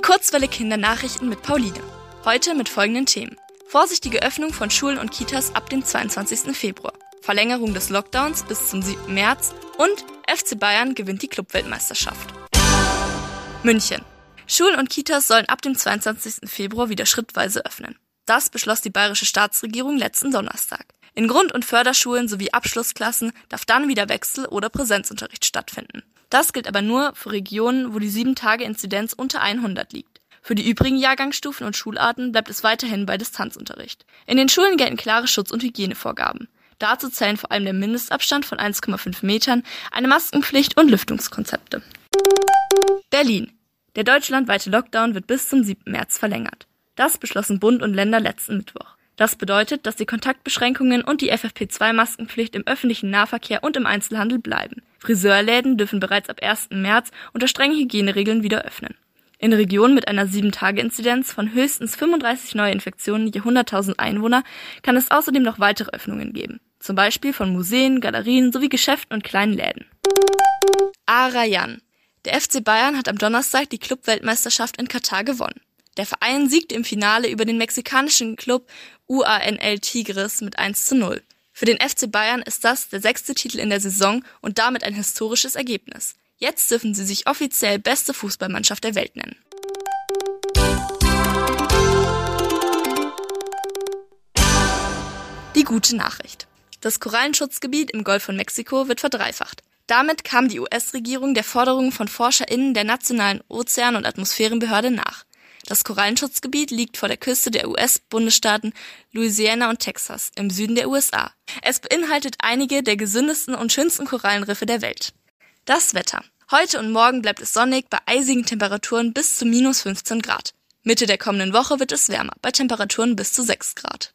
Die Kurzwelle Kindernachrichten mit Pauline. Heute mit folgenden Themen. Vorsichtige Öffnung von Schulen und Kitas ab dem 22. Februar. Verlängerung des Lockdowns bis zum 7. März und FC Bayern gewinnt die Clubweltmeisterschaft. München. Schulen und Kitas sollen ab dem 22. Februar wieder schrittweise öffnen. Das beschloss die bayerische Staatsregierung letzten Donnerstag. In Grund- und Förderschulen sowie Abschlussklassen darf dann wieder Wechsel- oder Präsenzunterricht stattfinden. Das gilt aber nur für Regionen, wo die 7-Tage-Inzidenz unter 100 liegt. Für die übrigen Jahrgangsstufen und Schularten bleibt es weiterhin bei Distanzunterricht. In den Schulen gelten klare Schutz- und Hygienevorgaben. Dazu zählen vor allem der Mindestabstand von 1,5 Metern, eine Maskenpflicht und Lüftungskonzepte. Berlin. Der deutschlandweite Lockdown wird bis zum 7. März verlängert. Das beschlossen Bund und Länder letzten Mittwoch. Das bedeutet, dass die Kontaktbeschränkungen und die FFP2-Maskenpflicht im öffentlichen Nahverkehr und im Einzelhandel bleiben. Friseurläden dürfen bereits ab 1. März unter strengen Hygieneregeln wieder öffnen. In Regionen mit einer 7-Tage-Inzidenz von höchstens 35 Neuinfektionen je 100.000 Einwohner kann es außerdem noch weitere Öffnungen geben. Zum Beispiel von Museen, Galerien sowie Geschäften und kleinen Läden. Arayan. Der FC Bayern hat am Donnerstag die Clubweltmeisterschaft in Katar gewonnen. Der Verein siegte im Finale über den mexikanischen Club UANL Tigres mit 1 zu 0. Für den FC Bayern ist das der sechste Titel in der Saison und damit ein historisches Ergebnis. Jetzt dürfen sie sich offiziell beste Fußballmannschaft der Welt nennen. Die gute Nachricht. Das Korallenschutzgebiet im Golf von Mexiko wird verdreifacht. Damit kam die US-Regierung der Forderung von ForscherInnen der Nationalen Ozean- und Atmosphärenbehörde nach. Das Korallenschutzgebiet liegt vor der Küste der US-Bundesstaaten Louisiana und Texas im Süden der USA. Es beinhaltet einige der gesündesten und schönsten Korallenriffe der Welt. Das Wetter. Heute und morgen bleibt es sonnig bei eisigen Temperaturen bis zu minus 15 Grad. Mitte der kommenden Woche wird es wärmer, bei Temperaturen bis zu 6 Grad.